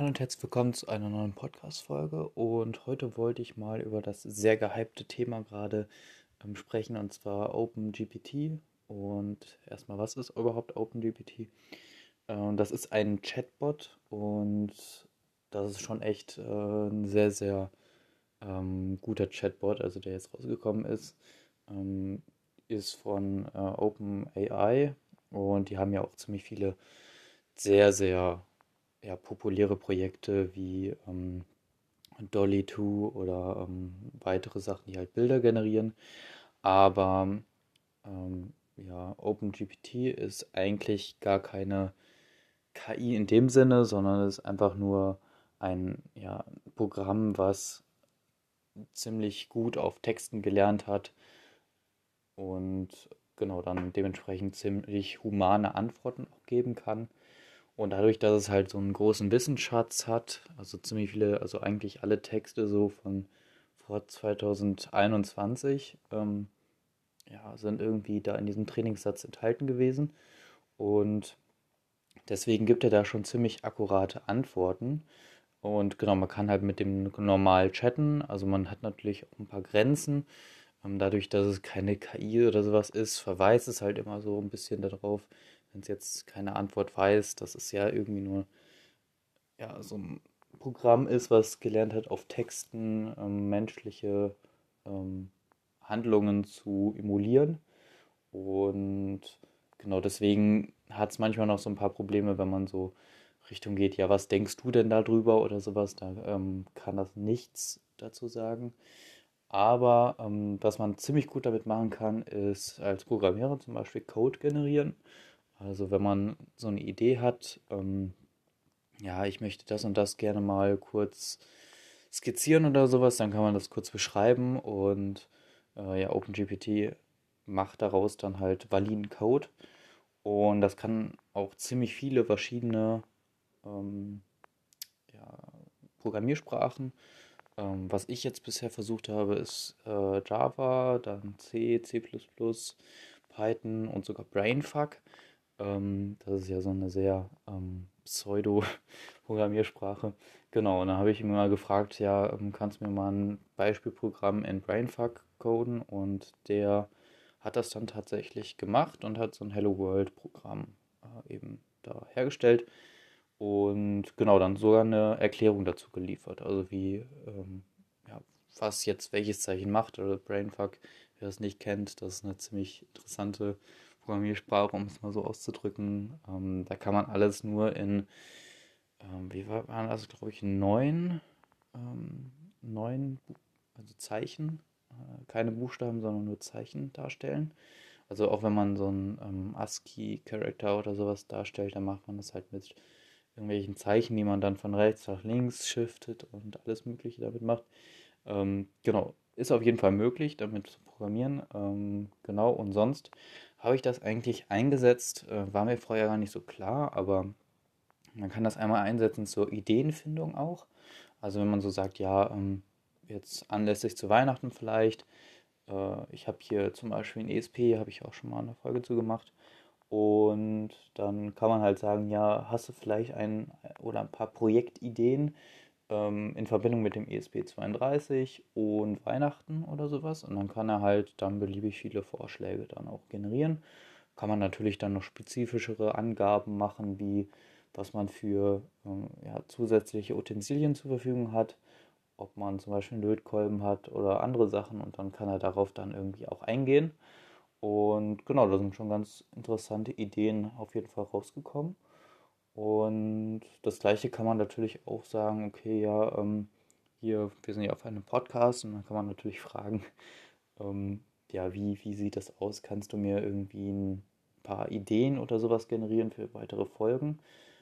Hallo und herzlich willkommen zu einer neuen Podcast-Folge. Und heute wollte ich mal über das sehr gehypte Thema gerade ähm, sprechen, und zwar OpenGPT. Und erstmal, was ist überhaupt OpenGPT? Äh, das ist ein Chatbot und das ist schon echt äh, ein sehr, sehr ähm, guter Chatbot, also der jetzt rausgekommen ist. Ähm, ist von äh, OpenAI und die haben ja auch ziemlich viele sehr, sehr ja, populäre Projekte wie ähm, Dolly 2 oder ähm, weitere Sachen, die halt Bilder generieren. Aber ähm, ja, OpenGPT ist eigentlich gar keine KI in dem Sinne, sondern ist einfach nur ein ja, Programm, was ziemlich gut auf Texten gelernt hat und genau dann dementsprechend ziemlich humane Antworten auch geben kann. Und dadurch, dass es halt so einen großen Wissensschatz hat, also ziemlich viele, also eigentlich alle Texte so von vor 2021, ähm, ja, sind irgendwie da in diesem Trainingssatz enthalten gewesen. Und deswegen gibt er da schon ziemlich akkurate Antworten. Und genau, man kann halt mit dem normal chatten. Also man hat natürlich auch ein paar Grenzen. Ähm, dadurch, dass es keine KI oder sowas ist, verweist es halt immer so ein bisschen darauf, wenn es jetzt keine Antwort weiß, dass es ja irgendwie nur ja, so ein Programm ist, was gelernt hat, auf Texten ähm, menschliche ähm, Handlungen zu emulieren. Und genau deswegen hat es manchmal noch so ein paar Probleme, wenn man so Richtung geht, ja, was denkst du denn darüber oder sowas, da ähm, kann das nichts dazu sagen. Aber ähm, was man ziemlich gut damit machen kann, ist als Programmierer zum Beispiel Code generieren. Also wenn man so eine Idee hat, ähm, ja, ich möchte das und das gerne mal kurz skizzieren oder sowas, dann kann man das kurz beschreiben und äh, ja, OpenGPT macht daraus dann halt validen Code und das kann auch ziemlich viele verschiedene ähm, ja, Programmiersprachen. Ähm, was ich jetzt bisher versucht habe, ist äh, Java, dann C, C++, Python und sogar Brainfuck. Ähm, das ist ja so eine sehr ähm, Pseudo-Programmiersprache. Genau, und dann habe ich ihn mal gefragt, ja, ähm, kannst du mir mal ein Beispielprogramm in Brainfuck coden? Und der hat das dann tatsächlich gemacht und hat so ein Hello World-Programm äh, eben da hergestellt. Und genau, dann sogar eine Erklärung dazu geliefert. Also wie, ähm, ja, was jetzt welches Zeichen macht. Oder Brainfuck, wer das nicht kennt, das ist eine ziemlich interessante Programmiersprache, um es mal so auszudrücken. Ähm, da kann man alles nur in, ähm, wie war, waren das, glaube ich, neun, ähm, neun also Zeichen, äh, keine Buchstaben, sondern nur Zeichen darstellen. Also auch wenn man so einen ähm, ASCII-Character oder sowas darstellt, dann macht man das halt mit irgendwelchen Zeichen, die man dann von rechts nach links shiftet und alles Mögliche damit macht. Ähm, genau, ist auf jeden Fall möglich, damit zu programmieren. Ähm, genau, und sonst habe ich das eigentlich eingesetzt, äh, war mir vorher gar nicht so klar, aber man kann das einmal einsetzen zur Ideenfindung auch. Also wenn man so sagt, ja, ähm, jetzt anlässlich zu Weihnachten vielleicht, äh, ich habe hier zum Beispiel ein ESP, habe ich auch schon mal eine Folge zu gemacht. Und dann kann man halt sagen, ja, hast du vielleicht ein oder ein paar Projektideen, ähm, in Verbindung mit dem ESP32 und Weihnachten oder sowas. Und dann kann er halt dann beliebig viele Vorschläge dann auch generieren. Kann man natürlich dann noch spezifischere Angaben machen, wie was man für ähm, ja, zusätzliche Utensilien zur Verfügung hat, ob man zum Beispiel Lötkolben hat oder andere Sachen und dann kann er darauf dann irgendwie auch eingehen. Und genau, da sind schon ganz interessante Ideen auf jeden Fall rausgekommen. Und das gleiche kann man natürlich auch sagen, okay, ja, ähm, hier, wir sind ja auf einem Podcast und dann kann man natürlich fragen, ähm, ja, wie, wie sieht das aus? Kannst du mir irgendwie ein paar Ideen oder sowas generieren für weitere Folgen?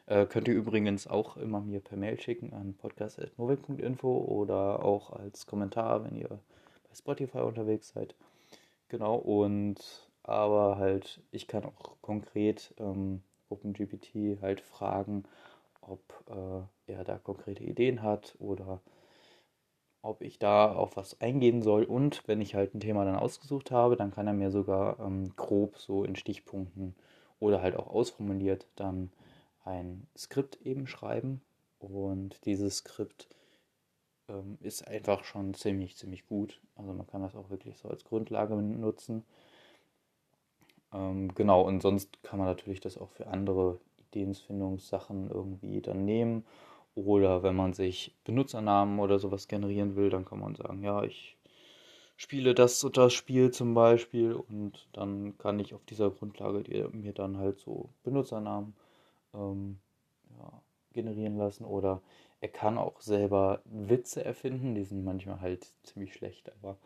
Äh, könnt ihr übrigens auch immer mir per Mail schicken an podcast.novik.info oder auch als Kommentar, wenn ihr bei Spotify unterwegs seid. Genau, und aber halt, ich kann auch konkret ähm, OpenGPT halt fragen, ob äh, er da konkrete Ideen hat oder ob ich da auf was eingehen soll. Und wenn ich halt ein Thema dann ausgesucht habe, dann kann er mir sogar ähm, grob so in Stichpunkten oder halt auch ausformuliert dann ein Skript eben schreiben. Und dieses Skript ähm, ist einfach schon ziemlich, ziemlich gut. Also man kann das auch wirklich so als Grundlage nutzen. Ähm, genau, und sonst kann man natürlich das auch für andere Ideenfindungssachen irgendwie dann nehmen. Oder wenn man sich Benutzernamen oder sowas generieren will, dann kann man sagen, ja, ich spiele das und das Spiel zum Beispiel und dann kann ich auf dieser Grundlage mir dann halt so Benutzernamen ähm, ja, generieren lassen oder er kann auch selber Witze erfinden, die sind manchmal halt ziemlich schlecht, aber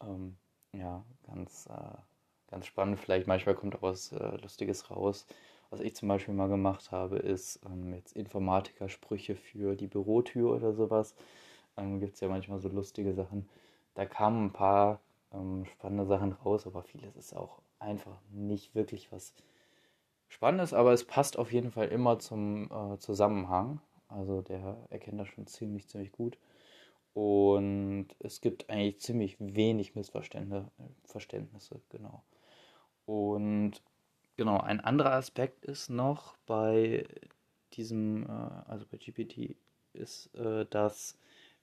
ähm, ja, ganz, äh, ganz spannend. Vielleicht manchmal kommt auch was äh, Lustiges raus. Was ich zum Beispiel mal gemacht habe, ist ähm, jetzt Informatikersprüche für die Bürotür oder sowas. Ähm, Gibt es ja manchmal so lustige Sachen. Da kamen ein paar ähm, spannende Sachen raus, aber vieles ist auch einfach nicht wirklich was Spannendes, aber es passt auf jeden Fall immer zum äh, Zusammenhang. Also der erkennt das schon ziemlich, ziemlich gut. Und es gibt eigentlich ziemlich wenig Missverständnisse, genau. Und genau, ein anderer Aspekt ist noch bei diesem, äh, also bei GPT, ist, äh, dass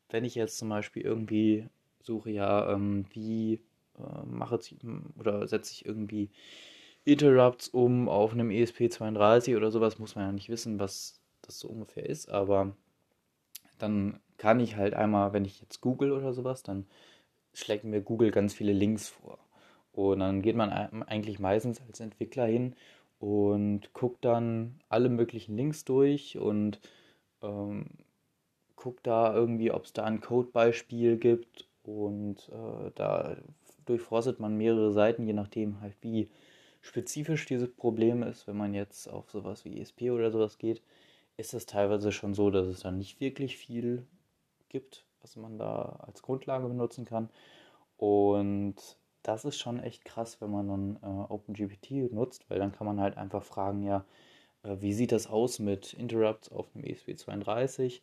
wenn ich jetzt zum Beispiel irgendwie suche, ja, ähm, wie äh, mache ich oder setze ich irgendwie Interrupts um auf einem ESP32 oder sowas, muss man ja nicht wissen, was das so ungefähr ist, aber dann kann ich halt einmal, wenn ich jetzt google oder sowas, dann schlägt mir Google ganz viele Links vor. Und dann geht man eigentlich meistens als Entwickler hin und guckt dann alle möglichen Links durch und ähm, guckt da irgendwie, ob es da ein Codebeispiel gibt und äh, da durchforstet man mehrere Seiten, je nachdem halt wie spezifisch dieses Problem ist. Wenn man jetzt auf sowas wie ESP oder sowas geht, ist es teilweise schon so, dass es dann nicht wirklich viel gibt, was man da als Grundlage benutzen kann. Und das ist schon echt krass, wenn man dann äh, OpenGPT nutzt, weil dann kann man halt einfach fragen, ja, äh, wie sieht das aus mit Interrupts auf einem ESP32?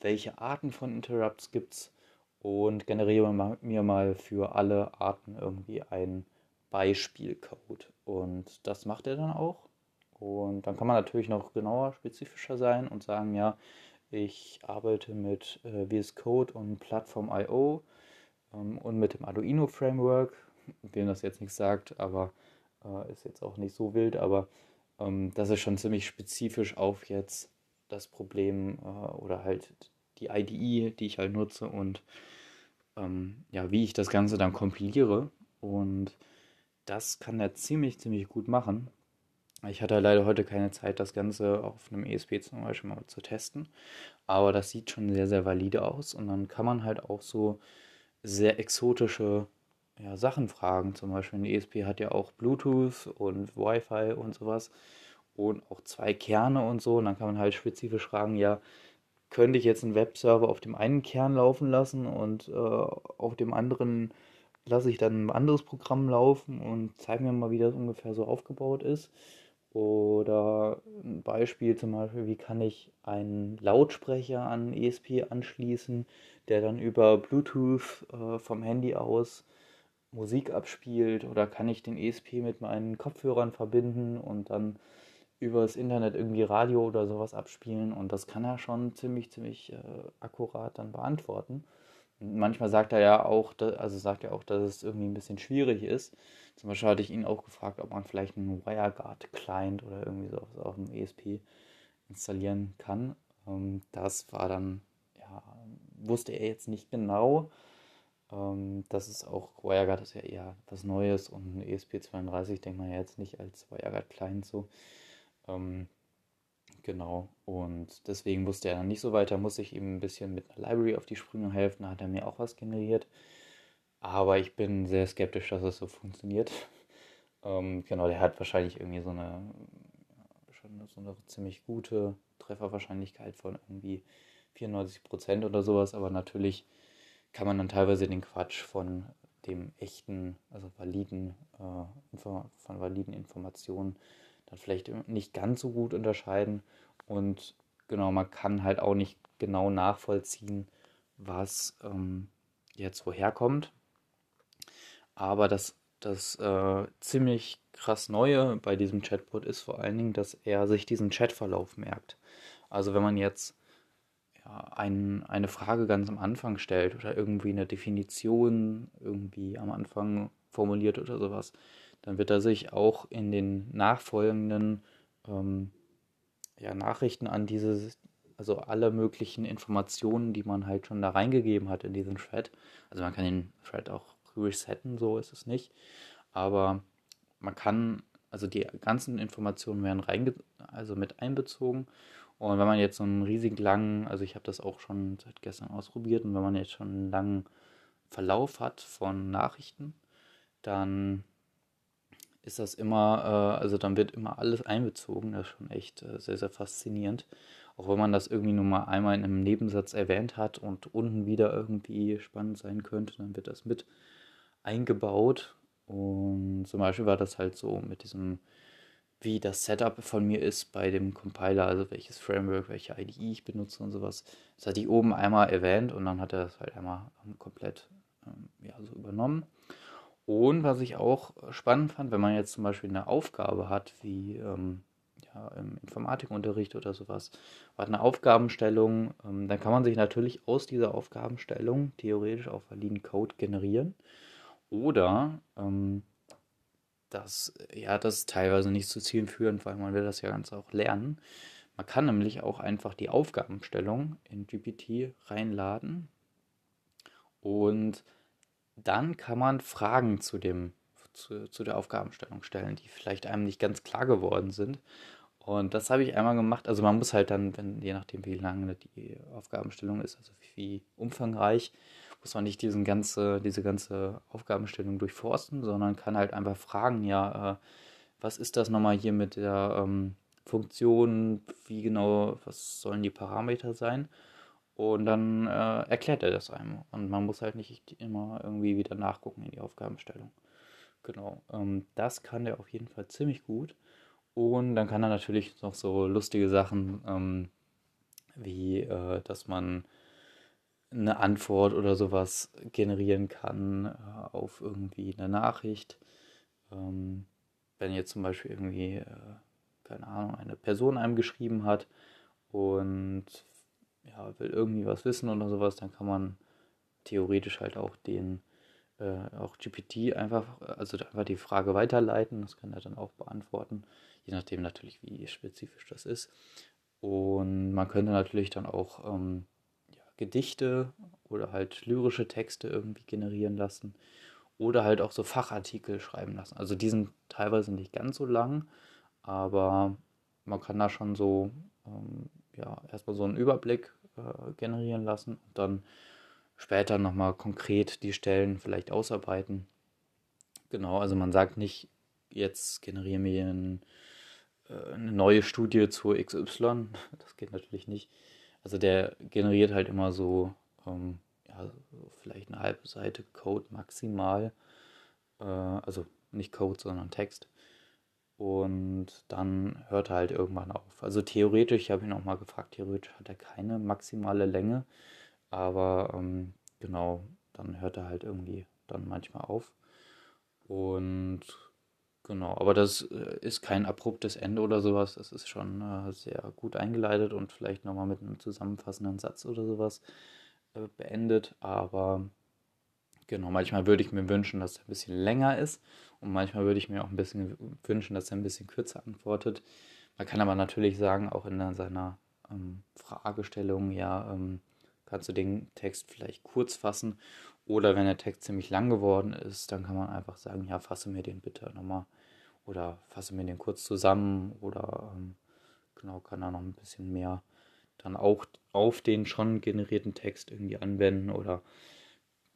Welche Arten von Interrupts gibt es? Und generiere mir mal für alle Arten irgendwie einen Beispielcode. Und das macht er dann auch. Und dann kann man natürlich noch genauer, spezifischer sein und sagen, ja, ich arbeite mit äh, VS Code und Plattform.io ähm, und mit dem Arduino Framework, wem das jetzt nichts sagt, aber äh, ist jetzt auch nicht so wild, aber ähm, das ist schon ziemlich spezifisch auf jetzt das Problem äh, oder halt die IDE, die ich halt nutze und ähm, ja, wie ich das Ganze dann kompiliere. Und das kann er ziemlich, ziemlich gut machen. Ich hatte leider heute keine Zeit, das Ganze auf einem ESP zum Beispiel mal zu testen. Aber das sieht schon sehr, sehr valide aus. Und dann kann man halt auch so sehr exotische ja, Sachen fragen. Zum Beispiel ein ESP hat ja auch Bluetooth und Wi-Fi und sowas. Und auch zwei Kerne und so. Und dann kann man halt spezifisch fragen, ja, könnte ich jetzt einen Webserver auf dem einen Kern laufen lassen und äh, auf dem anderen lasse ich dann ein anderes Programm laufen und zeige mir mal, wie das ungefähr so aufgebaut ist. Oder ein Beispiel zum Beispiel, wie kann ich einen Lautsprecher an ESP anschließen, der dann über Bluetooth äh, vom Handy aus Musik abspielt. Oder kann ich den ESP mit meinen Kopfhörern verbinden und dann über das Internet irgendwie Radio oder sowas abspielen. Und das kann er schon ziemlich, ziemlich äh, akkurat dann beantworten manchmal sagt er ja auch, also sagt er auch, dass es irgendwie ein bisschen schwierig ist. Zum Beispiel hatte ich ihn auch gefragt, ob man vielleicht einen WireGuard-Client oder irgendwie so auf dem ESP installieren kann. Ähm, das war dann, ja, wusste er jetzt nicht genau. Ähm, das ist auch, WireGuard ist ja eher was Neues und ein ESP32 denkt man ja jetzt nicht als WireGuard-Client so. Ähm, Genau. Und deswegen wusste er dann nicht so weiter, muss ich ihm ein bisschen mit einer Library auf die Sprünge helfen. Da hat er mir auch was generiert. Aber ich bin sehr skeptisch, dass es so funktioniert. ähm, genau, der hat wahrscheinlich irgendwie so eine, schon so eine ziemlich gute Trefferwahrscheinlichkeit von irgendwie 94% oder sowas. Aber natürlich kann man dann teilweise den Quatsch von dem echten, also validen, äh, von validen Informationen dann vielleicht nicht ganz so gut unterscheiden. Und genau, man kann halt auch nicht genau nachvollziehen, was ähm, jetzt woher kommt. Aber das, das äh, ziemlich krass Neue bei diesem Chatbot ist vor allen Dingen, dass er sich diesen Chatverlauf merkt. Also wenn man jetzt ein, eine Frage ganz am Anfang stellt oder irgendwie eine Definition irgendwie am Anfang formuliert oder sowas, dann wird er sich auch in den nachfolgenden ähm, ja, Nachrichten an diese, also alle möglichen Informationen, die man halt schon da reingegeben hat in diesen Thread. Also man kann den Thread auch resetten, so ist es nicht. Aber man kann, also die ganzen Informationen werden reinge also mit einbezogen. Und wenn man jetzt so einen riesig langen, also ich habe das auch schon seit gestern ausprobiert, und wenn man jetzt schon einen langen Verlauf hat von Nachrichten, dann ist das immer, äh, also dann wird immer alles einbezogen. Das ist schon echt äh, sehr, sehr faszinierend. Auch wenn man das irgendwie nur mal einmal in einem Nebensatz erwähnt hat und unten wieder irgendwie spannend sein könnte, dann wird das mit eingebaut. Und zum Beispiel war das halt so mit diesem, wie das Setup von mir ist bei dem Compiler, also welches Framework, welche IDE ich benutze und sowas. Das hatte ich oben einmal erwähnt und dann hat er das halt einmal komplett ähm, ja, so übernommen. Und was ich auch spannend fand, wenn man jetzt zum Beispiel eine Aufgabe hat, wie ähm, ja, im Informatikunterricht oder sowas, hat eine Aufgabenstellung, ähm, dann kann man sich natürlich aus dieser Aufgabenstellung theoretisch auch validen Code generieren. Oder ähm, das, ja, das ist teilweise nicht zu Zielen führend, weil man will das ja ganz auch lernen. Man kann nämlich auch einfach die Aufgabenstellung in GPT reinladen und dann kann man Fragen zu, dem, zu, zu der Aufgabenstellung stellen, die vielleicht einem nicht ganz klar geworden sind. Und das habe ich einmal gemacht. Also man muss halt dann, wenn, je nachdem wie lange die Aufgabenstellung ist, also wie umfangreich, muss man nicht diesen ganze, diese ganze Aufgabenstellung durchforsten, sondern kann halt einfach fragen, ja, äh, was ist das nochmal hier mit der ähm, Funktion, wie genau, was sollen die Parameter sein? Und dann äh, erklärt er das einem. Und man muss halt nicht immer irgendwie wieder nachgucken in die Aufgabenstellung. Genau. Ähm, das kann er auf jeden Fall ziemlich gut. Und dann kann er natürlich noch so lustige Sachen, ähm, wie äh, dass man eine Antwort oder sowas generieren kann äh, auf irgendwie eine Nachricht. Ähm, wenn jetzt zum Beispiel irgendwie, äh, keine Ahnung, eine Person einem geschrieben hat und ja, will irgendwie was wissen oder sowas, dann kann man theoretisch halt auch den, äh, auch GPT einfach, also einfach die Frage weiterleiten. Das kann er dann auch beantworten, je nachdem natürlich, wie spezifisch das ist. Und man könnte natürlich dann auch ähm, Gedichte oder halt lyrische Texte irgendwie generieren lassen oder halt auch so Fachartikel schreiben lassen. Also die sind teilweise nicht ganz so lang, aber man kann da schon so ähm, ja erstmal so einen Überblick äh, generieren lassen und dann später nochmal konkret die Stellen vielleicht ausarbeiten. Genau, also man sagt nicht, jetzt generiere mir ein, äh, eine neue Studie zur XY. Das geht natürlich nicht. Also der generiert halt immer so, ähm, ja, vielleicht eine halbe Seite Code maximal. Äh, also nicht Code, sondern Text. Und dann hört er halt irgendwann auf. Also theoretisch, ich habe ihn auch mal gefragt, theoretisch hat er keine maximale Länge. Aber ähm, genau, dann hört er halt irgendwie dann manchmal auf. Und genau, aber das äh, ist kein abruptes Ende oder sowas. Das ist schon äh, sehr gut eingeleitet und vielleicht nochmal mit einem zusammenfassenden Satz oder sowas äh, beendet. Aber genau, manchmal würde ich mir wünschen, dass er ein bisschen länger ist. Und manchmal würde ich mir auch ein bisschen wünschen, dass er ein bisschen kürzer antwortet. Man kann aber natürlich sagen, auch in seiner ähm, Fragestellung, ja, ähm, kannst du den Text vielleicht kurz fassen. Oder wenn der Text ziemlich lang geworden ist, dann kann man einfach sagen, ja, fasse mir den bitte nochmal. Oder fasse mir den kurz zusammen. Oder ähm, genau, kann da noch ein bisschen mehr dann auch auf den schon generierten Text irgendwie anwenden. Oder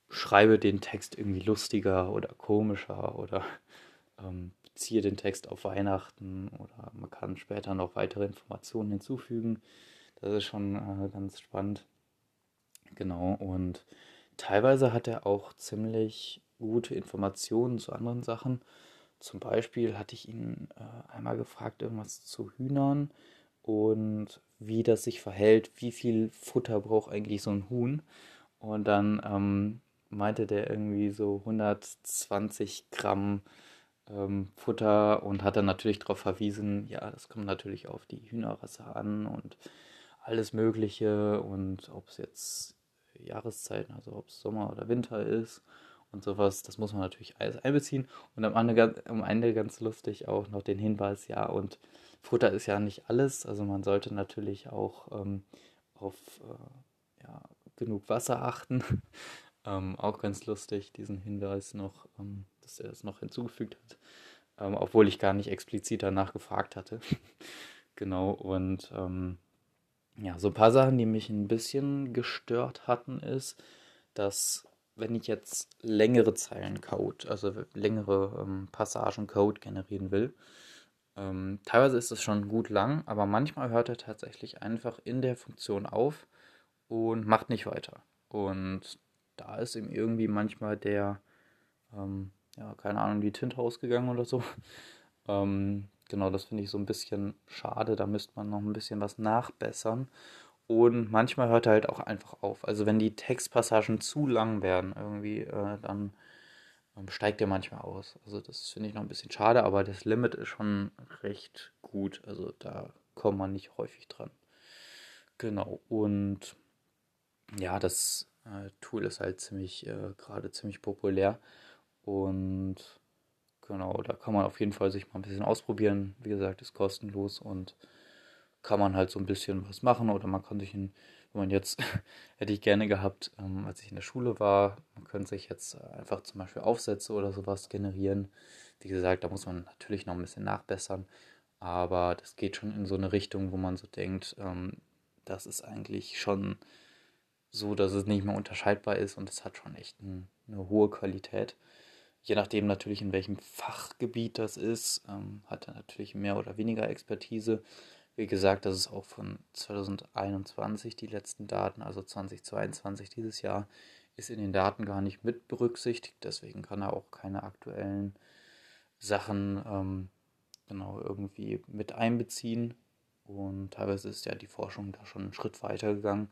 schreibe den Text irgendwie lustiger oder komischer oder ähm, beziehe den Text auf Weihnachten oder man kann später noch weitere Informationen hinzufügen. Das ist schon äh, ganz spannend. Genau, und teilweise hat er auch ziemlich gute Informationen zu anderen Sachen. Zum Beispiel hatte ich ihn äh, einmal gefragt, irgendwas zu Hühnern und wie das sich verhält, wie viel Futter braucht eigentlich so ein Huhn. Und dann ähm, meinte der irgendwie so 120 Gramm ähm, Futter und hat dann natürlich darauf verwiesen, ja, das kommt natürlich auf die Hühnerrasse an und alles Mögliche und ob es jetzt Jahreszeiten, also ob es Sommer oder Winter ist und sowas, das muss man natürlich alles einbeziehen. Und am Ende, am Ende ganz lustig auch noch den Hinweis, ja, und Futter ist ja nicht alles, also man sollte natürlich auch ähm, auf äh, ja, genug Wasser achten. ähm, auch ganz lustig, diesen Hinweis noch, ähm, dass er es noch hinzugefügt hat, ähm, obwohl ich gar nicht explizit danach gefragt hatte. genau, und ähm, ja, so ein paar Sachen, die mich ein bisschen gestört hatten, ist, dass wenn ich jetzt längere Zeilen Code, also längere ähm, Passagen Code generieren will, ähm, teilweise ist es schon gut lang, aber manchmal hört er tatsächlich einfach in der Funktion auf und macht nicht weiter. Und da ist ihm irgendwie manchmal der, ähm, ja, keine Ahnung, die Tinte ausgegangen oder so. ähm, genau, das finde ich so ein bisschen schade. Da müsste man noch ein bisschen was nachbessern. Und manchmal hört er halt auch einfach auf. Also wenn die Textpassagen zu lang werden, irgendwie, äh, dann ähm, steigt er manchmal aus. Also das finde ich noch ein bisschen schade, aber das Limit ist schon recht gut. Also da kommt man nicht häufig dran. Genau. Und ja, das äh, Tool ist halt ziemlich, äh, gerade ziemlich populär. Und genau, da kann man auf jeden Fall sich mal ein bisschen ausprobieren. Wie gesagt, ist kostenlos und kann man halt so ein bisschen was machen oder man kann sich in, wenn man jetzt, hätte ich gerne gehabt, ähm, als ich in der Schule war, man könnte sich jetzt einfach zum Beispiel Aufsätze oder sowas generieren. Wie gesagt, da muss man natürlich noch ein bisschen nachbessern, aber das geht schon in so eine Richtung, wo man so denkt, ähm, das ist eigentlich schon so, dass es nicht mehr unterscheidbar ist und es hat schon echt ein, eine hohe Qualität. Je nachdem natürlich, in welchem Fachgebiet das ist, ähm, hat er natürlich mehr oder weniger Expertise. Wie gesagt, das ist auch von 2021 die letzten Daten, also 2022 dieses Jahr ist in den Daten gar nicht mit berücksichtigt. Deswegen kann er auch keine aktuellen Sachen ähm, genau irgendwie mit einbeziehen. Und teilweise ist ja die Forschung da schon einen Schritt weiter gegangen.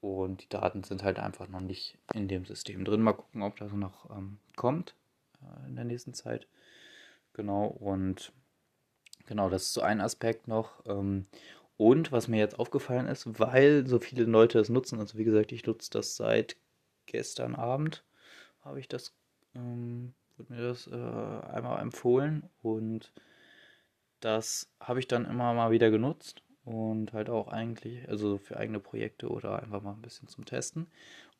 Und die Daten sind halt einfach noch nicht in dem System drin. Mal gucken, ob das noch ähm, kommt äh, in der nächsten Zeit. Genau, und Genau, das ist so ein Aspekt noch. Ähm, und was mir jetzt aufgefallen ist, weil so viele Leute das nutzen, also wie gesagt, ich nutze das seit gestern Abend, habe ich das, ähm, wurde mir das äh, einmal empfohlen und das habe ich dann immer mal wieder genutzt und halt auch eigentlich, also für eigene Projekte oder einfach mal ein bisschen zum Testen.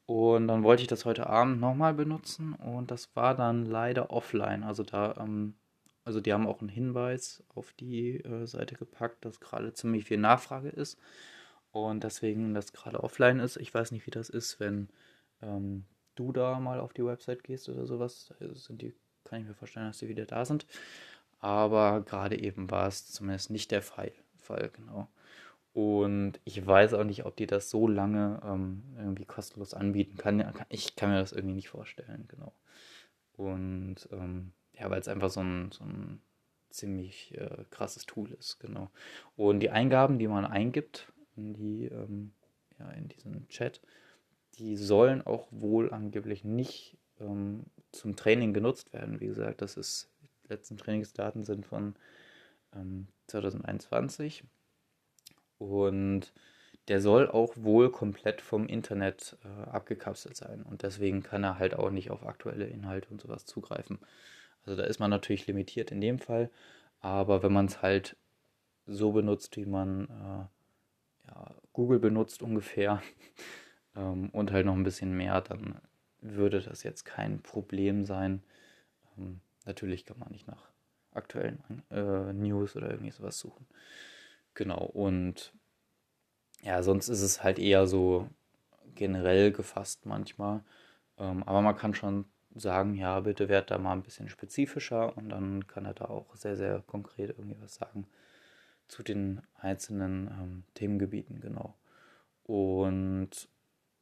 Und dann wollte ich das heute Abend nochmal benutzen und das war dann leider offline. Also da ähm, also die haben auch einen Hinweis auf die äh, Seite gepackt, dass gerade ziemlich viel Nachfrage ist und deswegen das gerade offline ist. Ich weiß nicht, wie das ist, wenn ähm, du da mal auf die Website gehst oder sowas. Da sind die, kann ich mir vorstellen, dass die wieder da sind. Aber gerade eben war es zumindest nicht der Fall, Fall genau. Und ich weiß auch nicht, ob die das so lange ähm, irgendwie kostenlos anbieten kann. Ich kann mir das irgendwie nicht vorstellen, genau. Und ähm, ja, weil es einfach so ein, so ein ziemlich äh, krasses Tool ist, genau. Und die Eingaben, die man eingibt in die, ähm, ja, in diesen Chat, die sollen auch wohl angeblich nicht ähm, zum Training genutzt werden. Wie gesagt, das ist, die letzten Trainingsdaten sind von ähm, 2021 und der soll auch wohl komplett vom Internet äh, abgekapselt sein und deswegen kann er halt auch nicht auf aktuelle Inhalte und sowas zugreifen. Also da ist man natürlich limitiert in dem Fall, aber wenn man es halt so benutzt, wie man äh, ja, Google benutzt ungefähr ähm, und halt noch ein bisschen mehr, dann würde das jetzt kein Problem sein. Ähm, natürlich kann man nicht nach aktuellen äh, News oder irgendwie sowas suchen. Genau, und ja, sonst ist es halt eher so generell gefasst manchmal. Ähm, aber man kann schon sagen, ja, bitte werd da mal ein bisschen spezifischer und dann kann er da auch sehr, sehr konkret irgendwie was sagen zu den einzelnen ähm, Themengebieten, genau. Und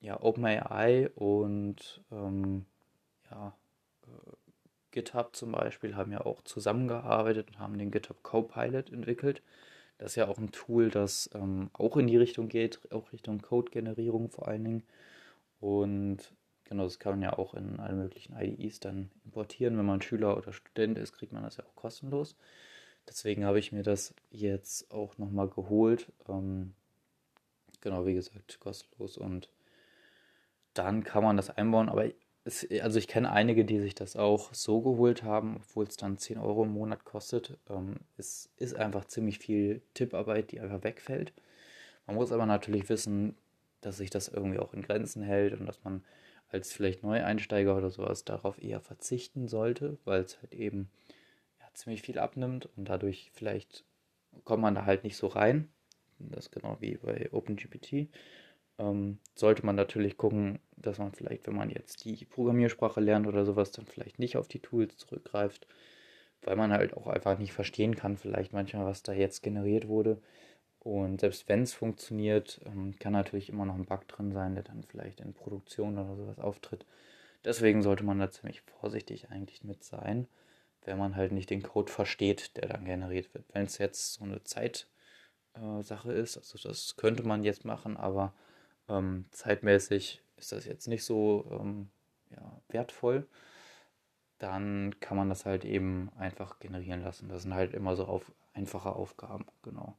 ja, OpenAI und ähm, ja, äh, GitHub zum Beispiel haben ja auch zusammengearbeitet und haben den GitHub Copilot entwickelt. Das ist ja auch ein Tool, das ähm, auch in die Richtung geht, auch Richtung Code-Generierung vor allen Dingen. Und Genau, das kann man ja auch in alle möglichen IDEs dann importieren. Wenn man Schüler oder Student ist, kriegt man das ja auch kostenlos. Deswegen habe ich mir das jetzt auch nochmal geholt. Ähm, genau, wie gesagt, kostenlos und dann kann man das einbauen. Aber es, also ich kenne einige, die sich das auch so geholt haben, obwohl es dann 10 Euro im Monat kostet. Ähm, es ist einfach ziemlich viel Tipparbeit, die einfach wegfällt. Man muss aber natürlich wissen, dass sich das irgendwie auch in Grenzen hält und dass man als vielleicht Neueinsteiger oder sowas darauf eher verzichten sollte, weil es halt eben ja, ziemlich viel abnimmt und dadurch vielleicht kommt man da halt nicht so rein. Das ist genau wie bei OpenGPT. Ähm, sollte man natürlich gucken, dass man vielleicht, wenn man jetzt die Programmiersprache lernt oder sowas, dann vielleicht nicht auf die Tools zurückgreift, weil man halt auch einfach nicht verstehen kann, vielleicht manchmal, was da jetzt generiert wurde. Und selbst wenn es funktioniert, ähm, kann natürlich immer noch ein Bug drin sein, der dann vielleicht in Produktion oder sowas auftritt. Deswegen sollte man da ziemlich vorsichtig eigentlich mit sein, wenn man halt nicht den Code versteht, der dann generiert wird. Wenn es jetzt so eine Zeitsache äh, ist, also das könnte man jetzt machen, aber ähm, zeitmäßig ist das jetzt nicht so ähm, ja, wertvoll, dann kann man das halt eben einfach generieren lassen. Das sind halt immer so auf, einfache Aufgaben, genau.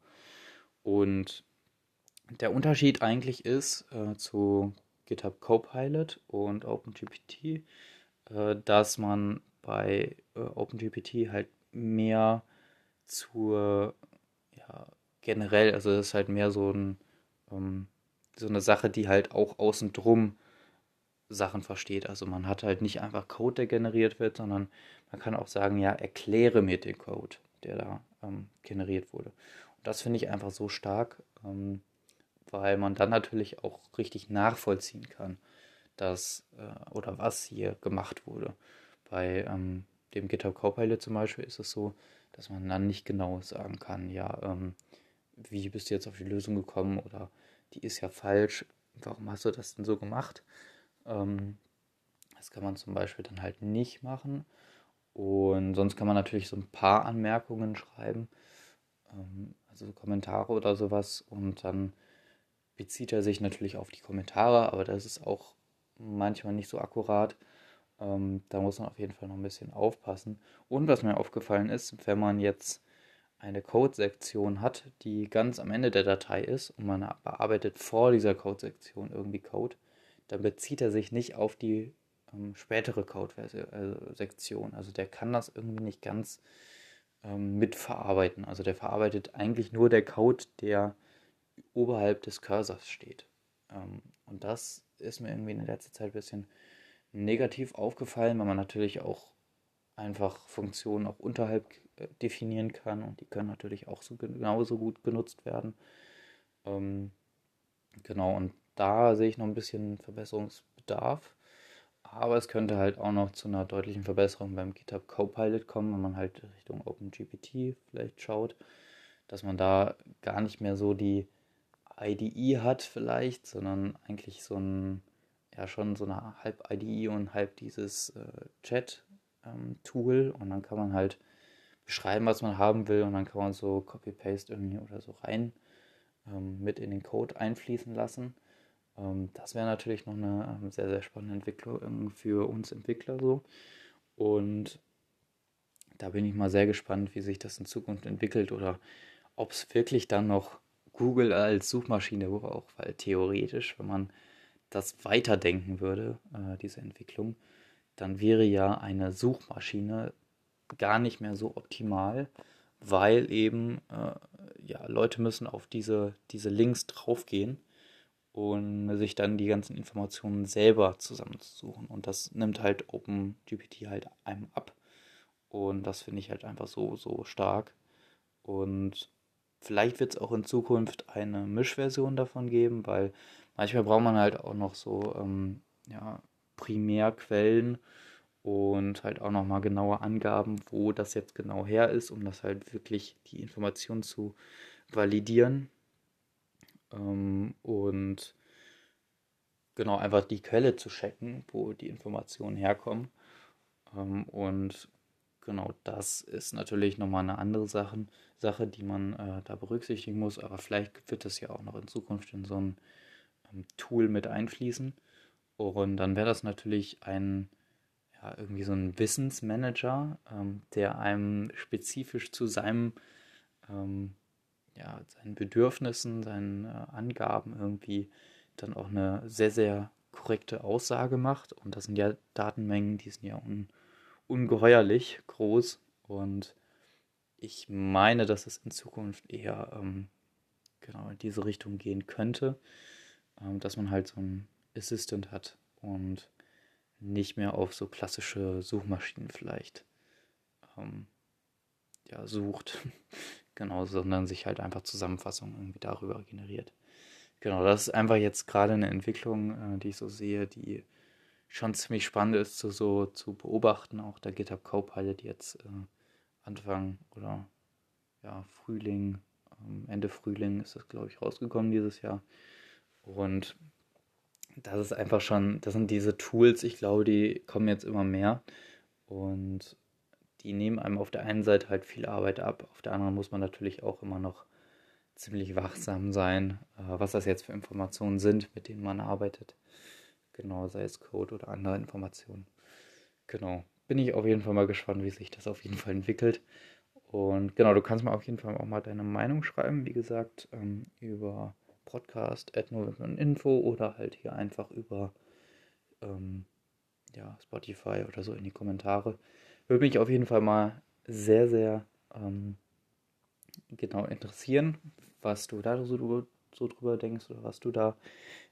Und der Unterschied eigentlich ist äh, zu GitHub Copilot und OpenGPT, äh, dass man bei äh, OpenGPT halt mehr zur, ja, generell, also das ist halt mehr so, ein, ähm, so eine Sache, die halt auch außen drum Sachen versteht. Also man hat halt nicht einfach Code, der generiert wird, sondern man kann auch sagen, ja, erkläre mir den Code, der da ähm, generiert wurde. Das finde ich einfach so stark, ähm, weil man dann natürlich auch richtig nachvollziehen kann, dass äh, oder was hier gemacht wurde. Bei ähm, dem GitHub Copilot zum Beispiel ist es so, dass man dann nicht genau sagen kann, ja, ähm, wie bist du jetzt auf die Lösung gekommen oder die ist ja falsch, warum hast du das denn so gemacht? Ähm, das kann man zum Beispiel dann halt nicht machen. Und sonst kann man natürlich so ein paar Anmerkungen schreiben. Ähm, also Kommentare oder sowas. Und dann bezieht er sich natürlich auf die Kommentare, aber das ist auch manchmal nicht so akkurat. Ähm, da muss man auf jeden Fall noch ein bisschen aufpassen. Und was mir aufgefallen ist, wenn man jetzt eine Code-Sektion hat, die ganz am Ende der Datei ist und man bearbeitet vor dieser Code-Sektion irgendwie Code, dann bezieht er sich nicht auf die ähm, spätere Code-Sektion. Also der kann das irgendwie nicht ganz ähm, mitverarbeiten. Also der verarbeitet eigentlich nur der Code, der oberhalb des Cursors steht. Ähm, und das ist mir irgendwie in der letzten Zeit ein bisschen negativ aufgefallen, weil man natürlich auch einfach Funktionen auch unterhalb äh, definieren kann und die können natürlich auch so genauso gut genutzt werden. Ähm, genau, und da sehe ich noch ein bisschen Verbesserungsbedarf. Aber es könnte halt auch noch zu einer deutlichen Verbesserung beim GitHub Copilot kommen, wenn man halt Richtung OpenGPT vielleicht schaut, dass man da gar nicht mehr so die IDE hat vielleicht, sondern eigentlich so ein, ja schon so eine halb IDE und halb dieses äh, Chat-Tool ähm, und dann kann man halt beschreiben, was man haben will und dann kann man so Copy-Paste irgendwie oder so rein ähm, mit in den Code einfließen lassen. Ähm, das wäre natürlich noch eine ähm, sehr, sehr spannende Entwicklung für uns Entwickler so. Und da bin ich mal sehr gespannt, wie sich das in Zukunft entwickelt oder ob es wirklich dann noch Google als Suchmaschine braucht, weil theoretisch, wenn man das weiterdenken würde, äh, diese Entwicklung, dann wäre ja eine Suchmaschine gar nicht mehr so optimal, weil eben äh, ja, Leute müssen auf diese, diese Links draufgehen und sich dann die ganzen Informationen selber zusammenzusuchen. Und das nimmt halt OpenGPT halt einem ab. Und das finde ich halt einfach so, so stark. Und vielleicht wird es auch in Zukunft eine Mischversion davon geben, weil manchmal braucht man halt auch noch so ähm, ja, Primärquellen und halt auch nochmal genaue Angaben, wo das jetzt genau her ist, um das halt wirklich die Information zu validieren. Ähm, und genau einfach die Quelle zu checken, wo die Informationen herkommen. Ähm, und genau das ist natürlich nochmal eine andere Sache, Sache die man äh, da berücksichtigen muss. Aber vielleicht wird das ja auch noch in Zukunft in so ein ähm, Tool mit einfließen. Und dann wäre das natürlich ein, ja, irgendwie so ein Wissensmanager, ähm, der einem spezifisch zu seinem ähm, ja, seinen Bedürfnissen, seinen äh, Angaben irgendwie dann auch eine sehr, sehr korrekte Aussage macht. Und das sind ja Datenmengen, die sind ja un ungeheuerlich groß. Und ich meine, dass es in Zukunft eher ähm, genau in diese Richtung gehen könnte, ähm, dass man halt so ein Assistant hat und nicht mehr auf so klassische Suchmaschinen vielleicht ähm, ja, sucht. genau, sondern sich halt einfach Zusammenfassungen irgendwie darüber generiert. Genau, das ist einfach jetzt gerade eine Entwicklung, äh, die ich so sehe, die schon ziemlich spannend ist zu so zu beobachten. Auch der GitHub Copilot jetzt äh, Anfang oder ja, Frühling, ähm, Ende Frühling ist das, glaube ich, rausgekommen dieses Jahr. Und das ist einfach schon, das sind diese Tools, ich glaube, die kommen jetzt immer mehr. Und die nehmen einem auf der einen Seite halt viel Arbeit ab, auf der anderen muss man natürlich auch immer noch ziemlich wachsam sein, äh, was das jetzt für Informationen sind, mit denen man arbeitet. Genau, sei es Code oder andere Informationen. Genau, bin ich auf jeden Fall mal gespannt, wie sich das auf jeden Fall entwickelt. Und genau, du kannst mir auf jeden Fall auch mal deine Meinung schreiben, wie gesagt, ähm, über Podcast, Info oder halt hier einfach über ähm, ja, Spotify oder so in die Kommentare. Würde mich auf jeden Fall mal sehr, sehr ähm, genau interessieren, was du da so, so, drüber denkst oder was du da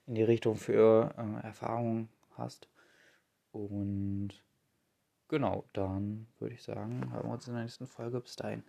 in die Richtung für äh, Erfahrungen hast. Und genau, dann würde ich sagen, haben wir uns in der nächsten Folge. Bis dahin.